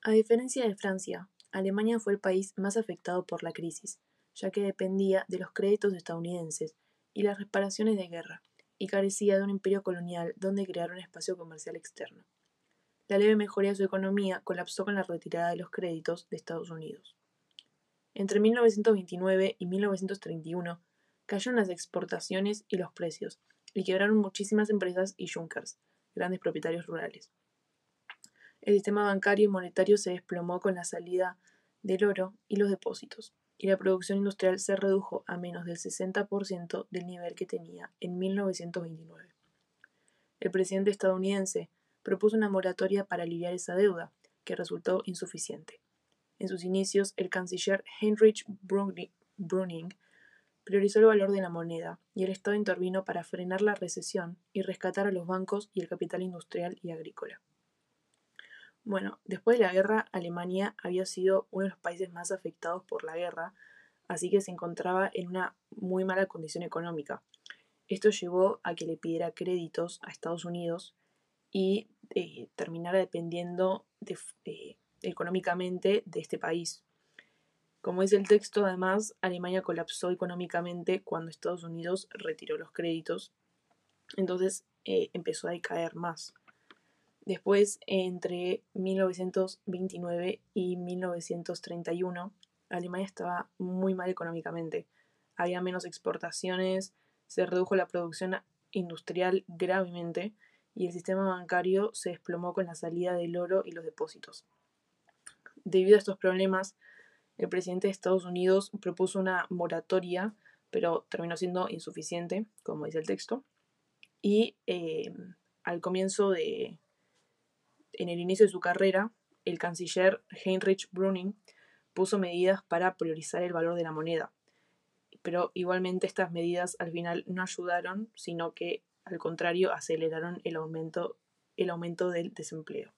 A diferencia de Francia, Alemania fue el país más afectado por la crisis, ya que dependía de los créditos estadounidenses y las reparaciones de guerra, y carecía de un imperio colonial donde crear un espacio comercial externo. La leve mejoría de su economía colapsó con la retirada de los créditos de Estados Unidos. Entre 1929 y 1931 cayeron las exportaciones y los precios, y quebraron muchísimas empresas y junkers, grandes propietarios rurales. El sistema bancario y monetario se desplomó con la salida del oro y los depósitos, y la producción industrial se redujo a menos del 60% del nivel que tenía en 1929. El presidente estadounidense propuso una moratoria para aliviar esa deuda, que resultó insuficiente. En sus inicios, el canciller Heinrich Brüning priorizó el valor de la moneda y el Estado intervino para frenar la recesión y rescatar a los bancos y el capital industrial y agrícola. Bueno, después de la guerra, Alemania había sido uno de los países más afectados por la guerra, así que se encontraba en una muy mala condición económica. Esto llevó a que le pidiera créditos a Estados Unidos y eh, terminara dependiendo eh, económicamente de este país. Como dice el texto, además, Alemania colapsó económicamente cuando Estados Unidos retiró los créditos, entonces eh, empezó a decaer más. Después, entre 1929 y 1931, Alemania estaba muy mal económicamente. Había menos exportaciones, se redujo la producción industrial gravemente y el sistema bancario se desplomó con la salida del oro y los depósitos. Debido a estos problemas, el presidente de Estados Unidos propuso una moratoria, pero terminó siendo insuficiente, como dice el texto. Y eh, al comienzo de, en el inicio de su carrera, el canciller Heinrich Brüning puso medidas para priorizar el valor de la moneda. Pero igualmente estas medidas al final no ayudaron, sino que al contrario aceleraron el aumento, el aumento del desempleo.